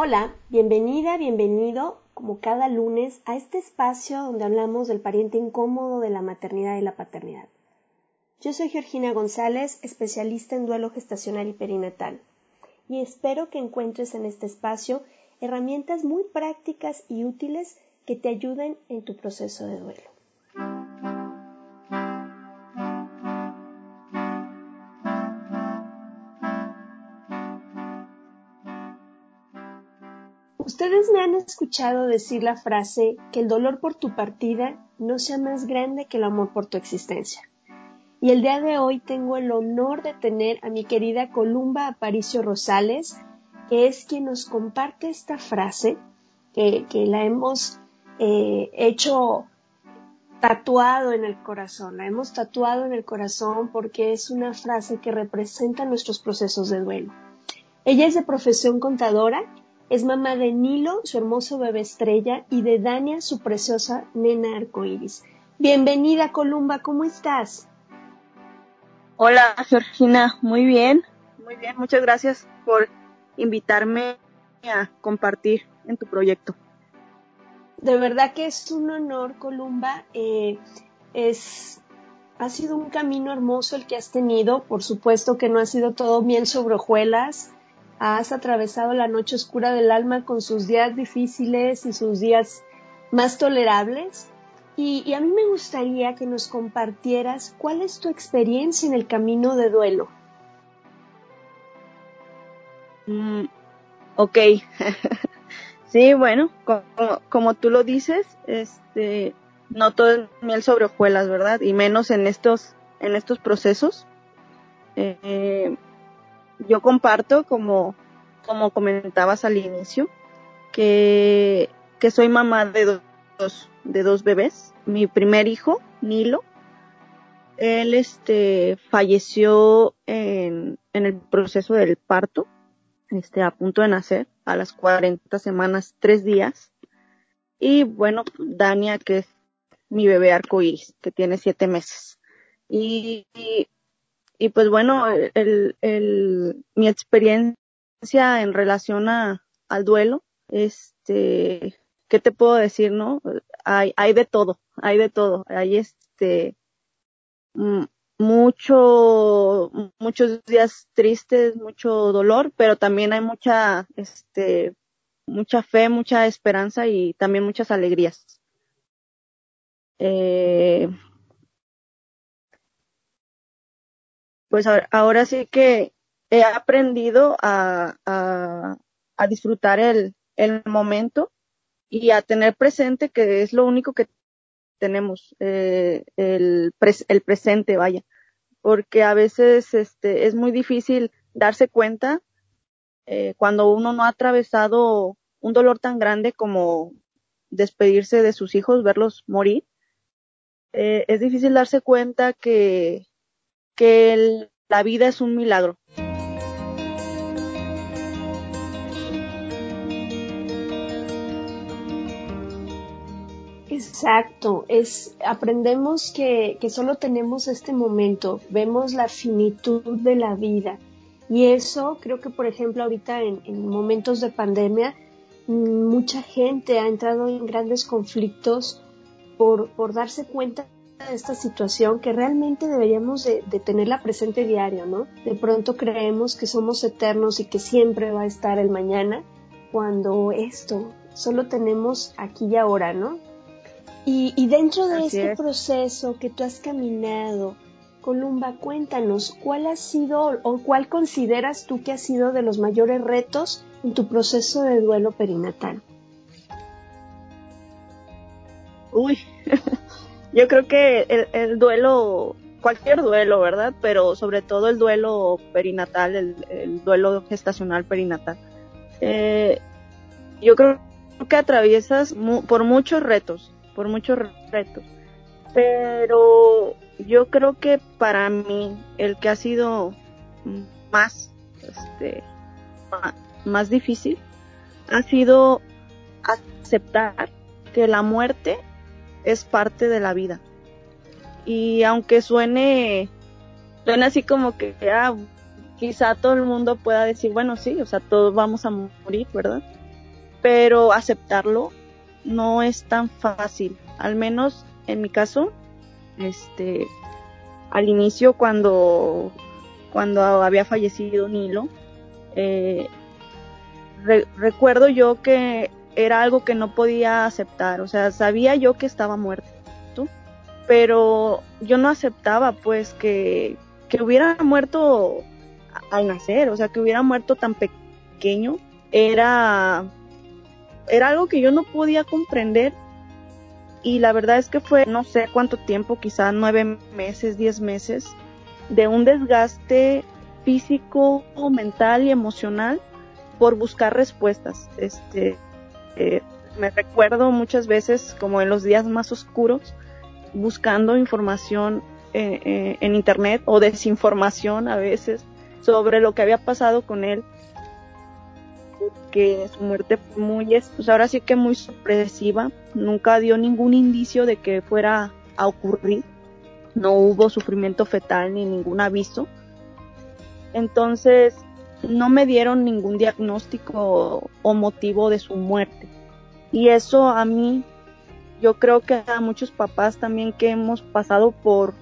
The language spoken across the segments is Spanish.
Hola, bienvenida, bienvenido, como cada lunes, a este espacio donde hablamos del pariente incómodo de la maternidad y la paternidad. Yo soy Georgina González, especialista en duelo gestacional y perinatal, y espero que encuentres en este espacio herramientas muy prácticas y útiles que te ayuden en tu proceso de duelo. Ustedes me han escuchado decir la frase que el dolor por tu partida no sea más grande que el amor por tu existencia. Y el día de hoy tengo el honor de tener a mi querida Columba Aparicio Rosales, que es quien nos comparte esta frase, que, la hemos eh, hecho tatuado en el corazón, la hemos tatuado en el corazón porque es una frase que representa nuestros procesos de duelo. Ella es de profesión contadora, es mamá de Nilo, su hermoso bebé estrella, y de Dania, su preciosa nena arcoíris. Bienvenida, Columba, ¿cómo estás? Hola, Georgina, muy bien, muy bien, muchas gracias por invitarme a compartir en tu proyecto. De verdad que es un honor, Columba. Eh, es, ha sido un camino hermoso el que has tenido. Por supuesto que no ha sido todo miel sobre hojuelas. Has atravesado la noche oscura del alma con sus días difíciles y sus días más tolerables. Y, y a mí me gustaría que nos compartieras cuál es tu experiencia en el camino de duelo. Mm, ok. Sí, bueno, como, como tú lo dices, este, no todo es miel sobre hojuelas, ¿verdad? Y menos en estos, en estos procesos. Eh, yo comparto, como, como comentabas al inicio, que, que soy mamá de dos, de dos bebés. Mi primer hijo, Nilo, él este, falleció en, en el proceso del parto este, a punto de nacer, a las 40 semanas, tres días. Y bueno, Dania, que es mi bebé arcoíris, que tiene siete meses. Y, y, pues bueno, el, el, mi experiencia en relación a, al duelo, este, ¿qué te puedo decir, no? Hay, hay de todo, hay de todo. Hay este, mm, mucho, muchos días tristes, mucho dolor, pero también hay mucha, este, mucha fe, mucha esperanza y también muchas alegrías. Eh, pues ahora, sí que he aprendido a, a, a disfrutar el, el momento y a tener presente que es lo único que tenemos, eh, el, el presente, vaya, porque a veces este, es muy difícil darse cuenta eh, cuando uno no ha atravesado un dolor tan grande como despedirse de sus hijos, verlos morir. Eh, es difícil darse cuenta que, que la vida es un milagro. Exacto, es aprendemos que, que solo tenemos este momento, vemos la finitud de la vida y eso creo que por ejemplo ahorita en, en momentos de pandemia mm, mucha gente ha entrado en grandes conflictos por, por darse cuenta de esta situación que realmente deberíamos de, de, tenerla presente diario, ¿no? De pronto creemos que somos eternos y que siempre va a estar el mañana, cuando esto solo tenemos aquí y ahora, ¿no? Y, y dentro de Así este es. proceso que tú has caminado, Columba, cuéntanos, ¿cuál ha sido o cuál consideras tú que ha sido de los mayores retos en tu proceso de duelo perinatal? Uy, yo creo que el, el duelo, cualquier duelo, ¿verdad? Pero sobre todo el duelo perinatal, el, el duelo gestacional perinatal. Eh, yo creo que atraviesas mu- por muchos retos, por muchos retos. Pero yo creo que para mí el que ha sido más, este, ma- más difícil ha sido aceptar que la muerte es parte de la vida. Y aunque suene, suene así como que, ah, quizá todo el mundo pueda decir, bueno, sí, o sea, todos vamos a morir, ¿verdad? Pero aceptarlo no es tan fácil. Al menos en mi caso, este, al inicio cuando, cuando había fallecido Nilo, eh, re- recuerdo yo que era algo que no podía aceptar, o sea, sabía yo que estaba muerto, pero yo no aceptaba pues que, que hubiera muerto al nacer, o sea, que hubiera muerto tan pequeño, era, era algo que yo no podía comprender y la verdad es que fue no sé cuánto tiempo, quizá nueve meses, diez meses, de un desgaste físico, mental y emocional por buscar respuestas. Este, eh, me recuerdo muchas veces, como en los días más oscuros, buscando información eh, eh, en internet o desinformación a veces sobre lo que había pasado con él que su muerte fue muy, es- pues ahora sí que muy sorpresiva, nunca dio ningún indicio de que fuera a ocurrir, no hubo sufrimiento fetal ni ningún aviso, entonces no me dieron ningún diagnóstico o motivo de su muerte. Y eso a mí, yo creo que a muchos papás también que hemos pasado por,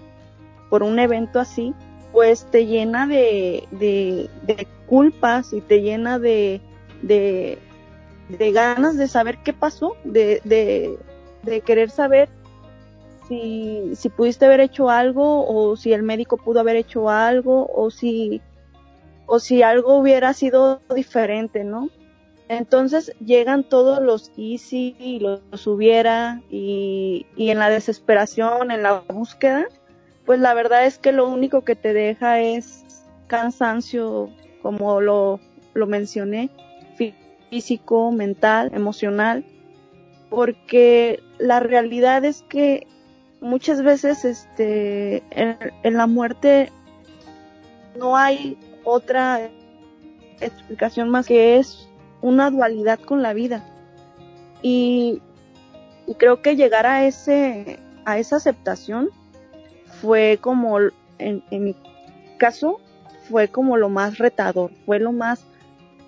por un evento así, pues te llena de, de, culpas y te llena de, de, de ganas de saber qué pasó, de, de, de querer saber si, si pudiste haber hecho algo o si el médico pudo haber hecho algo o si, o si algo hubiera sido diferente, ¿no? Entonces llegan todos los easy y los, hubiera y, en la desesperación, en la búsqueda, pues la verdad es que lo único que te deja es cansancio, como lo, lo mencioné, fí- físico, mental, emocional, porque la realidad es que muchas veces este en la muerte no hay otra explicación más que es una dualidad con la vida. Y, creo que llegar a ese a esa aceptación fue como en, en mi caso fue como lo más retador fue lo más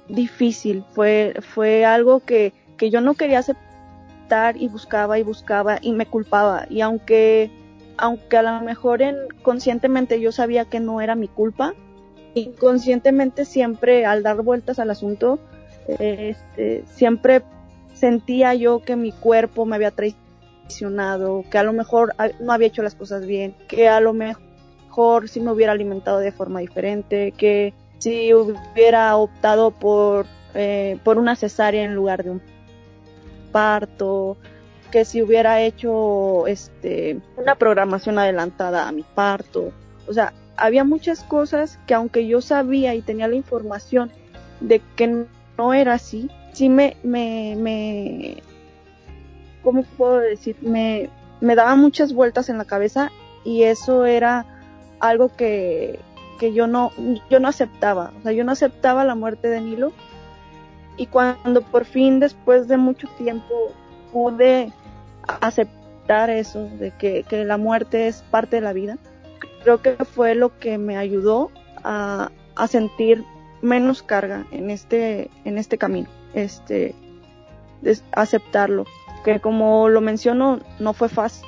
difícil fue fue algo que que yo no quería aceptar y buscaba y buscaba y me culpaba. Y aunque aunque a lo mejor en, conscientemente yo sabía que no era mi culpa inconscientemente siempre al dar vueltas al asunto este, siempre sentía yo que mi cuerpo me había traicionado, que a lo mejor a- no había hecho las cosas bien, que a lo mejor si me hubiera alimentado de forma diferente, que si hubiera optado por, eh, por una cesárea en lugar de un parto, que si hubiera hecho este, una programación adelantada a mi parto. O sea, había muchas cosas que aunque yo sabía y tenía la información de que no era así, sí me, me, me, ¿cómo puedo decir? Me, me daba muchas vueltas en la cabeza y eso era algo que, que yo no, yo no aceptaba. O sea, yo no aceptaba la muerte de Nilo. Y cuando por fin, después de mucho tiempo, pude aceptar eso, de que, que la muerte es parte de la vida, creo que fue lo que me ayudó a, sentir menos carga en este, en este camino, este, de aceptarlo. Que como lo menciono, no fue fácil.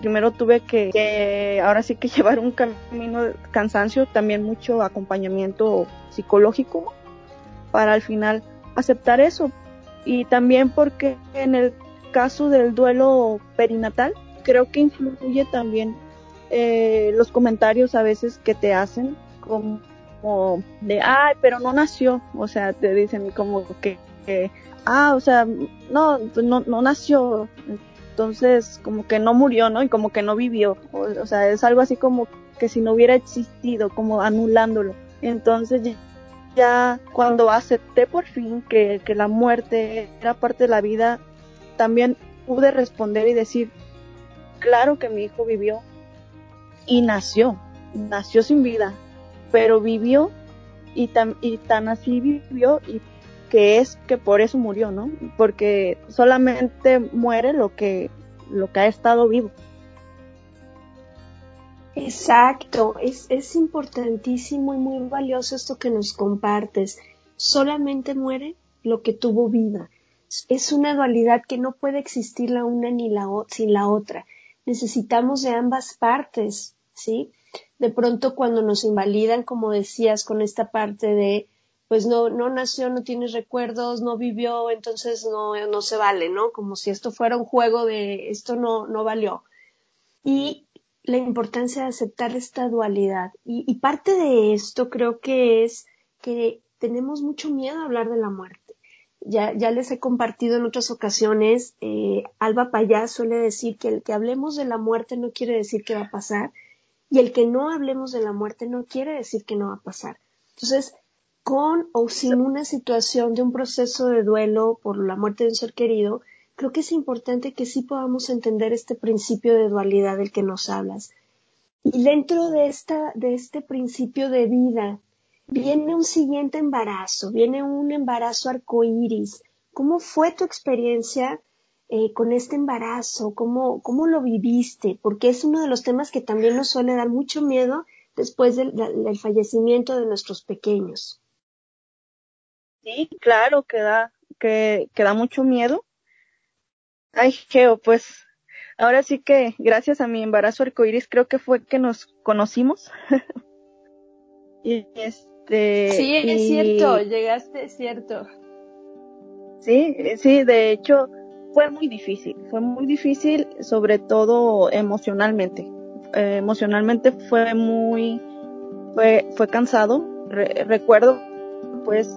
Primero tuve que, que, ahora sí que llevar un camino de cansancio, también mucho acompañamiento psicológico para al final aceptar eso. Y también porque en el caso del duelo perinatal, creo que influye también eh, los comentarios a veces que te hacen como de, ay, pero no nació, o sea, te dicen como que, ah, o sea, no, pues no, no nació, entonces como que no murió, ¿no? Y como que no vivió, o, o sea, es algo así como que si no hubiera existido, como anulándolo. Entonces ya cuando acepté por fin que, que la muerte era parte de la vida, también pude responder y decir, claro que mi hijo vivió y nació, nació sin vida, pero vivió y tan, y tan así vivió y que es que por eso murió, ¿no? Porque solamente muere lo que, lo que ha estado vivo. Exacto, es, es importantísimo y muy valioso esto que nos compartes. Solamente muere lo que tuvo vida. Es una dualidad que no puede existir la una ni la sin la otra. Necesitamos de ambas partes, ¿sí? De pronto cuando nos invalidan, como decías, con esta parte de pues no, no nació, no tiene recuerdos, no vivió, entonces no, no se vale, ¿no? Como si esto fuera un juego de esto no, no valió. Y la importancia de aceptar esta dualidad. Y, parte de esto creo que es que tenemos mucho miedo a hablar de la muerte. Ya, ya les he compartido en otras ocasiones, eh, Alba Payá suele decir que el que hablemos de la muerte no quiere decir que va a pasar, y el que no hablemos de la muerte no quiere decir que no va a pasar. Entonces, con o sin una situación de un proceso de duelo por la muerte de un ser querido, creo que es importante que sí podamos entender este principio de dualidad del que nos hablas. Y dentro de, esta, de este principio de vida, viene un siguiente embarazo, viene un embarazo arcoíris. ¿Cómo fue tu experiencia eh, con este embarazo? ¿Cómo, ¿Cómo lo viviste? Porque es uno de los temas que también nos suele dar mucho miedo después del, del fallecimiento de nuestros pequeños. Sí, claro que da, que, que da mucho miedo Ay, Geo, pues ahora sí que gracias a mi embarazo arcoíris creo que fue que nos conocimos. y este. Sí, es cierto, llegaste, es cierto. Sí, sí, de hecho fue muy difícil, fue muy difícil, sobre todo emocionalmente. Eh, emocionalmente fue muy, fue, fue cansado. recuerdo, pues,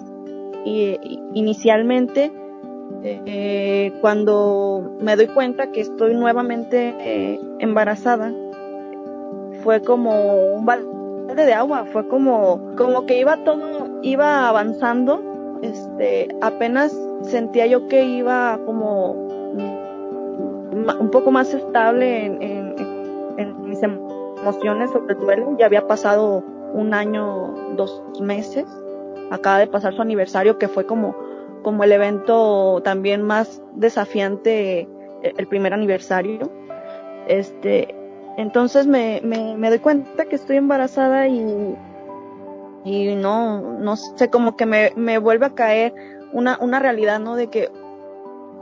y, inicialmente eh, cuando me doy cuenta que estoy nuevamente eh, embarazada, fue como un balde de agua, fue como, como que iba todo, iba avanzando, este, apenas sentía yo que iba como un poco más estable en, en, en mis emociones sobre el duelo, ya había pasado un año, dos meses, acaba de pasar su aniversario que fue como como el evento también más desafiante el primer aniversario. Este, entonces me, me, me doy cuenta que estoy embarazada y, y no, no sé, como que me, me vuelve a caer una, una realidad, ¿no? De que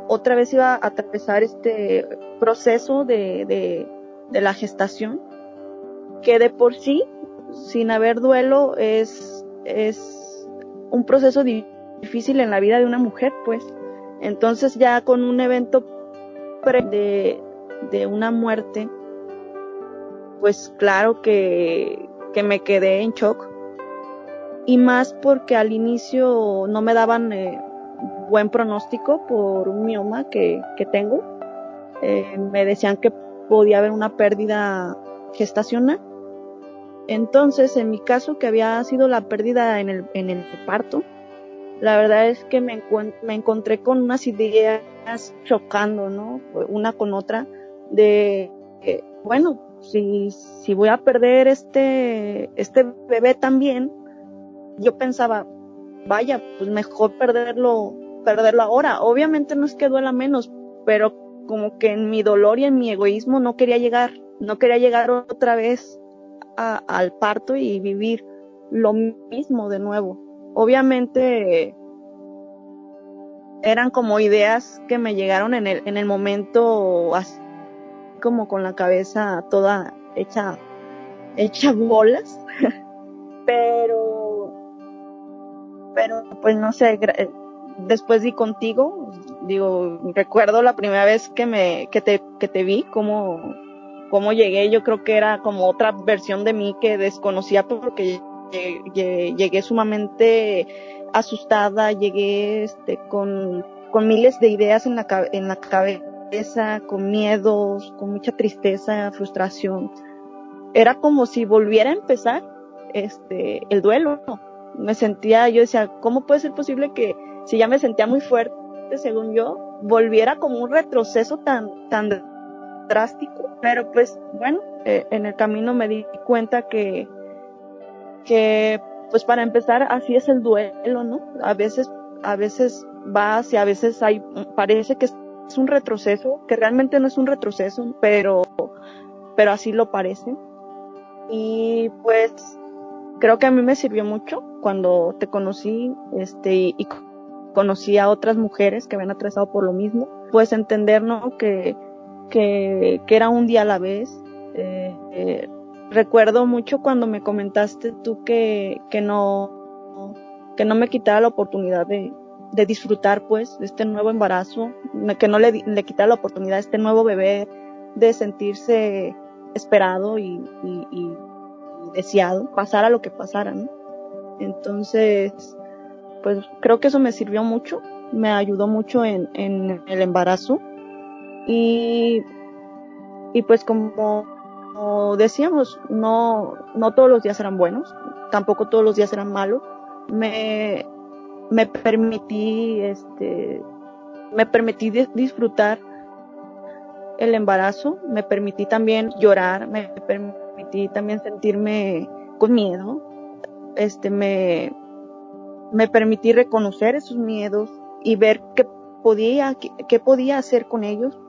otra vez iba a atravesar este proceso de, de, de la gestación, que de por sí, sin haber duelo, es, es un proceso difícil en la vida de una mujer, pues. Entonces ya con un evento de, de una muerte, pues claro que, que me quedé en shock. Y más porque al inicio no me daban eh, buen pronóstico por un mioma que, que tengo. Eh, me decían que podía haber una pérdida gestacional. Entonces, en mi caso, que había sido la pérdida en el, en el parto, la verdad es que me, me encontré con unas ideas chocando, ¿no? Una con otra, de, bueno, si, si voy a perder este, este bebé también, yo pensaba, vaya, pues mejor perderlo, perderlo ahora. Obviamente no es que duela menos, pero como que en mi dolor y en mi egoísmo no quería llegar, no quería llegar otra vez al parto y vivir lo mismo de nuevo. Obviamente eran como ideas que me llegaron en el, en el momento así como con la cabeza toda hecha, hecha bolas. pero, pero pues no sé, después di contigo, digo, recuerdo la primera vez que me, que te, que te vi, cómo, cómo llegué, yo creo que era como otra versión de mí que desconocía porque llegué, sumamente asustada, llegué este, con, con miles de ideas en la, en la cabeza, con miedos, con mucha tristeza, frustración. Era como si volviera a empezar este, el duelo. Me sentía, yo decía, ¿cómo puede ser posible que si ya me sentía muy fuerte, según yo, volviera como un retroceso tan, tan drástico? Pero pues bueno, eh, en el camino me di cuenta que, que pues para empezar así es el duelo, ¿no? A veces, a veces va hacia, a veces hay, parece que es un retroceso, que realmente no es un retroceso, pero, pero así lo parece. Y pues creo que a mí me sirvió mucho cuando te conocí, este, y, conocí a otras mujeres que habían atravesado por lo mismo, pues entender. Que, que, que era un día a la vez, eh, eh, recuerdo mucho cuando me comentaste tú que, que no, que no me quitara la oportunidad de, de disfrutar pues de este nuevo embarazo, que no le, le la oportunidad a este nuevo bebé de sentirse esperado y, y, y deseado, pasara lo que pasara, ¿no? Entonces, pues creo que eso me sirvió mucho, me ayudó mucho en, en el embarazo y, y pues como como decíamos, no, no todos los días eran buenos, tampoco todos los días eran malos. Me, me permití, este, me permití disfrutar el embarazo, me permití también llorar, me permití también sentirme con miedo, este, me, me permití reconocer esos miedos y ver qué podía, qué, qué podía hacer con ellos.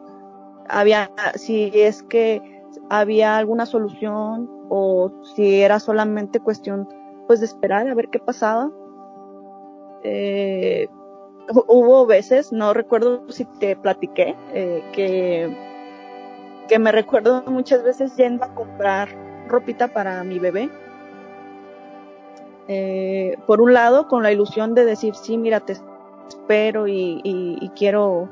Había, si es que había alguna solución o si era solamente cuestión pues de esperar a ver qué pasaba. Eh, hubo veces, no recuerdo si te platiqué, eh, que, que me recuerdo muchas veces yendo a comprar ropita para mi bebé. Eh, por un lado, con la ilusión de decir, sí, mira, te espero y, y, y quiero,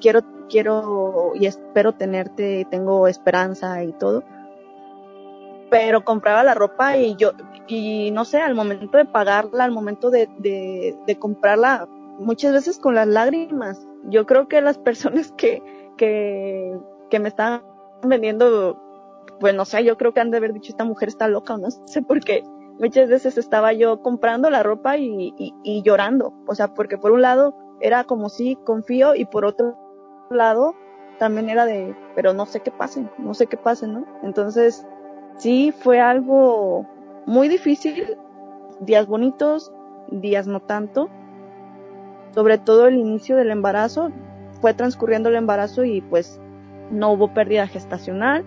quiero quiero y espero tenerte, tengo esperanza y todo. Pero compraba la ropa y yo, y no sé, al momento de pagarla, al momento de, de, de comprarla, muchas veces con las lágrimas. Yo creo que las personas que, que, que me estaban vendiendo, pues no sé, yo creo que han de haber dicho esta mujer está loca o no sé por qué. Muchas veces estaba yo comprando la ropa y, y, y llorando. O sea, porque por un lado era como si confío y por otro lado también era de, pero no sé qué pase, no sé qué pase, ¿no? Entonces, sí fue algo muy difícil, días bonitos, días no tanto, sobre todo el inicio del embarazo, fue transcurriendo el embarazo y pues no hubo pérdida gestacional,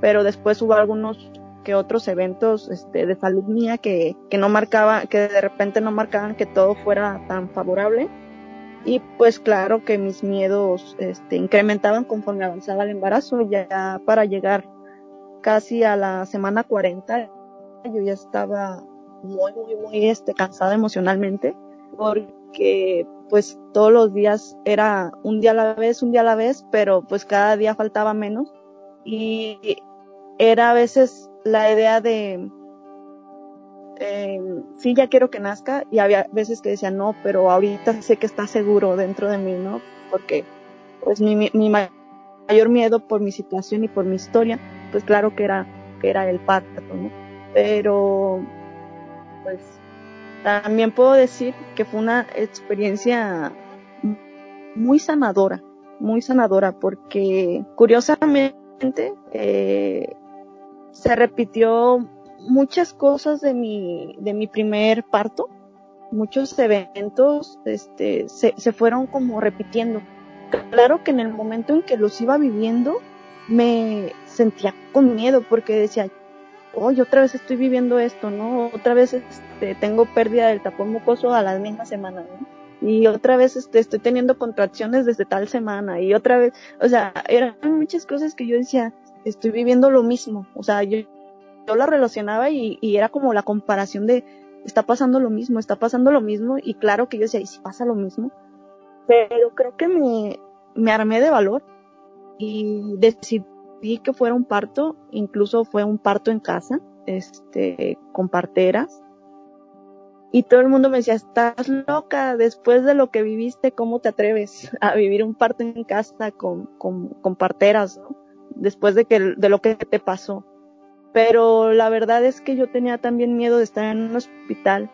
pero después hubo algunos que otros eventos este, de salud mía que, que no marcaba, que de repente no marcaban que todo fuera tan favorable. Y pues claro que mis miedos este, incrementaban conforme avanzaba el embarazo, ya para llegar casi a la semana 40, yo ya estaba muy, muy, muy este, cansada emocionalmente, porque pues todos los días era un día a la vez, un día a la vez, pero pues cada día faltaba menos. Y era a veces la idea de, eh, sí ya quiero que nazca y había veces que decía no, pero ahorita sé que está seguro dentro de mí, ¿no? Porque pues mi, mi mayor miedo por mi situación y por mi historia, pues claro que era, que era el parto, ¿no? Pero pues también puedo decir que fue una experiencia muy sanadora, muy sanadora, porque curiosamente eh, se repitió muchas cosas de mi, de mi primer parto, muchos eventos, este, se, se fueron como repitiendo. claro que en el momento en que los iba viviendo, me sentía con miedo porque decía, oye, otra vez estoy viviendo esto, ¿no? Otra vez este, tengo pérdida del tapón mucoso a la misma semana, ¿no? Y otra vez este, estoy teniendo contracciones desde tal semana y otra vez, o sea, eran muchas cosas que yo decía, estoy viviendo lo mismo, o sea, yo, yo la relacionaba y, y era como la comparación de, está pasando lo mismo, está pasando lo mismo y claro que yo decía, ¿y si pasa lo mismo? Pero creo que me, me armé de valor y decidí que fuera un parto, incluso fue un parto en casa, este, con parteras. Y todo el mundo me decía, estás loca, después de lo que viviste, ¿cómo te atreves a vivir un parto en casa con, con, parteras, ¿no? Después de, que, de lo que te pasó. Pero la verdad es que yo tenía también miedo de estar en un hospital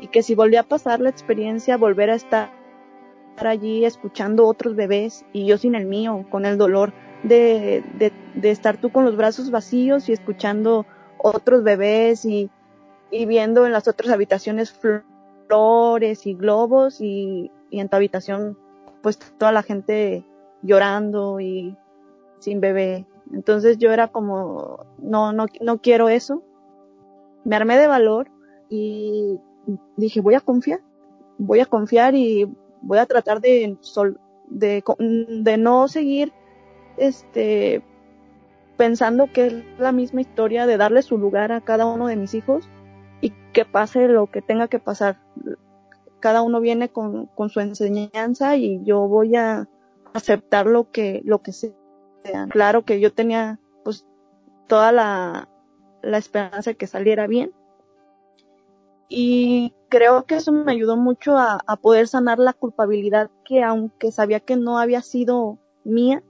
y que si volvía a pasar la experiencia, volver a estar allí escuchando otros bebés y yo sin el mío, con el dolor de, de, de estar tú con los brazos vacíos y escuchando otros bebés y, y viendo en las otras habitaciones flores y globos y, y en tu habitación pues toda la gente llorando y sin bebé. Entonces yo era como, no, no, no quiero eso. Me armé de valor y dije, voy a confiar, voy a confiar y voy a tratar de, de, no seguir este pensando que es la misma historia de darle su lugar a cada uno de mis hijos y que pase lo que tenga que pasar. Cada uno viene con, su enseñanza y yo voy a aceptar lo que, lo que sea. Claro que yo tenía pues toda la esperanza de que saliera bien. Y creo que eso me ayudó mucho a, poder sanar la culpabilidad que aunque sabía que no había sido mía,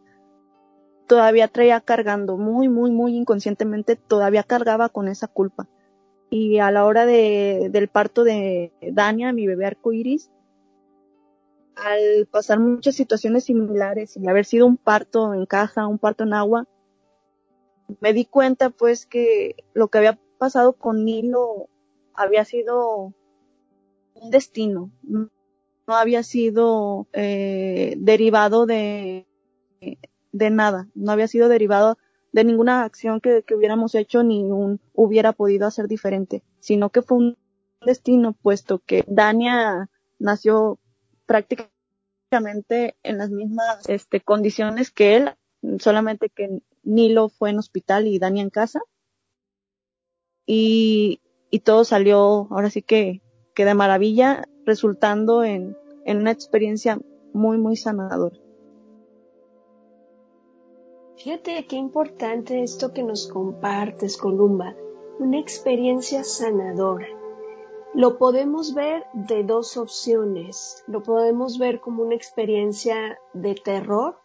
todavía traía cargando, muy, muy, muy inconscientemente, todavía cargaba con esa culpa. Y a la hora de, del parto de Dania, mi bebé arcoiris, al pasar muchas situaciones similares y haber sido un parto en caja, un parto en agua, me di cuenta pues que lo que había pasado con Nilo había sido un destino, no había sido eh, derivado de, de nada, no había sido derivado de ninguna acción que, que, hubiéramos hecho ni un hubiera podido hacer diferente, sino que fue un destino, puesto que Dania nació prácticamente en las mismas este, condiciones que él, solamente que Nilo fue en hospital y Dania en casa. Y, y todo salió ahora sí que, que de maravilla, resultando en, en una experiencia muy, muy sanadora. Fíjate qué importante esto que nos compartes, Columba, una experiencia sanadora. Lo podemos ver de dos opciones. Lo podemos ver como una experiencia de terror,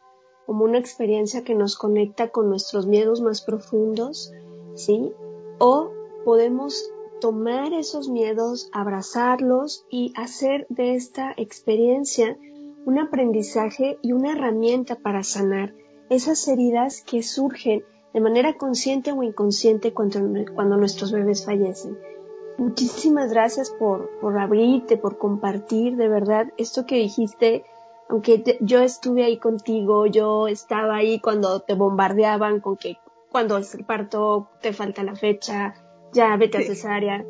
como una experiencia que nos conecta con nuestros miedos más profundos, ¿sí? O podemos tomar esos miedos, abrazarlos y hacer de esta experiencia un aprendizaje y una herramienta para sanar esas heridas que surgen de manera consciente o inconsciente cuando, cuando nuestros bebés fallecen. Muchísimas gracias por, por abrirte, por compartir, de verdad, esto que dijiste, aunque yo estuve ahí contigo, yo estaba ahí cuando te bombardeaban con que cuando es el parto te falta la fecha, ya vete a cesárea.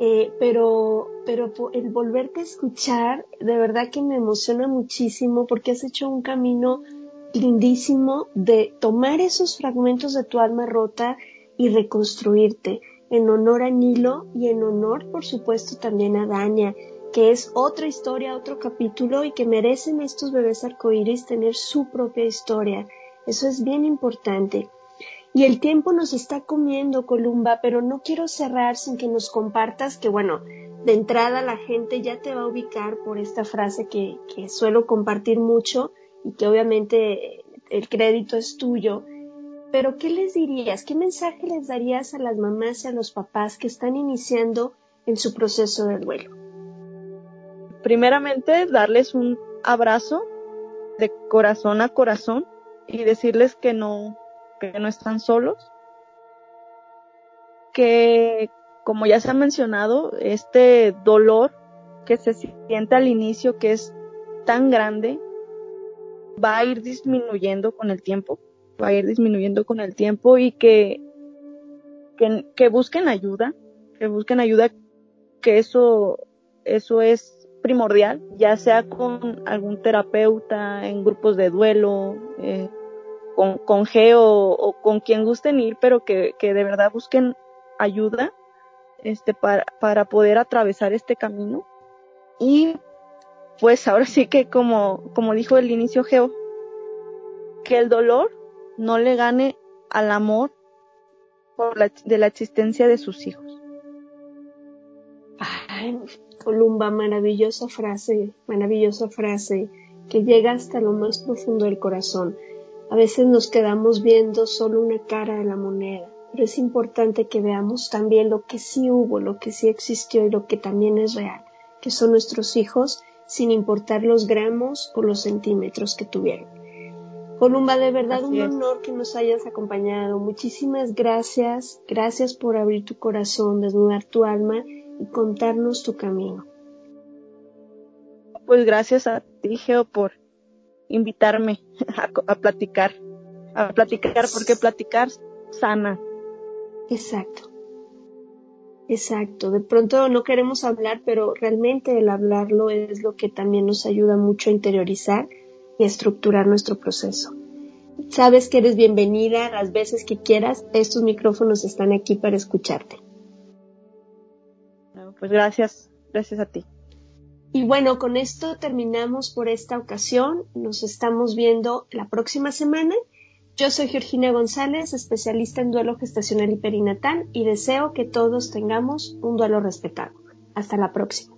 Eh, pero, pero el volverte a escuchar, de verdad que me emociona muchísimo porque has hecho un camino lindísimo de tomar esos fragmentos de tu alma rota y reconstruirte en honor a Nilo y en honor, por supuesto, también a Dania, que es otra historia, otro capítulo y que merecen estos bebés arcoíris tener su propia historia. Eso es bien importante. Y el tiempo nos está comiendo, Columba, pero no quiero cerrar sin que nos compartas que, bueno, de entrada la gente ya te va a ubicar por esta frase que, que suelo compartir mucho, y que obviamente el crédito es tuyo, pero ¿qué les dirías? ¿Qué mensaje les darías a las mamás y a los papás que están iniciando en su proceso de duelo? Primeramente, darles un abrazo de corazón a corazón y decirles que no, que no están solos, que como ya se ha mencionado, este dolor que se siente al inicio que es tan grande, va a ir disminuyendo con el tiempo, va a ir disminuyendo con el tiempo y que, que, que busquen ayuda, que busquen ayuda, que eso, eso es primordial, ya sea con algún terapeuta, en grupos de duelo, eh, con, con Geo o con quien gusten ir, pero que, que de verdad busquen ayuda este, para, para poder atravesar este camino. Y pues ahora sí que como, como dijo el inicio Geo, que el dolor no le gane al amor por la, de la existencia de sus hijos. Ay, Columba, maravillosa frase, maravillosa frase que llega hasta lo más profundo del corazón. A veces nos quedamos viendo solo una cara de la moneda, pero es importante que veamos también lo que sí hubo, lo que sí existió y lo que también es real, que son nuestros hijos, sin importar los gramos o los centímetros que tuvieron. Columba, de verdad un honor que nos hayas acompañado. Muchísimas gracias. Gracias por abrir tu corazón, desnudar tu alma y contarnos tu camino. Pues gracias a ti, Geo, por invitarme a, platicar. A platicar, porque platicar sana. Exacto. Exacto. De pronto no queremos hablar, pero realmente el hablarlo es lo que también nos ayuda mucho a interiorizar y estructurar nuestro proceso. Sabes que eres bienvenida las veces que quieras. Estos micrófonos están aquí para escucharte. Pues gracias, gracias a ti. Y bueno, con esto terminamos por esta ocasión. Nos estamos viendo la próxima semana. Yo soy Georgina González, especialista en duelo gestacional y perinatal, y deseo que todos tengamos un duelo respetado. Hasta la próxima.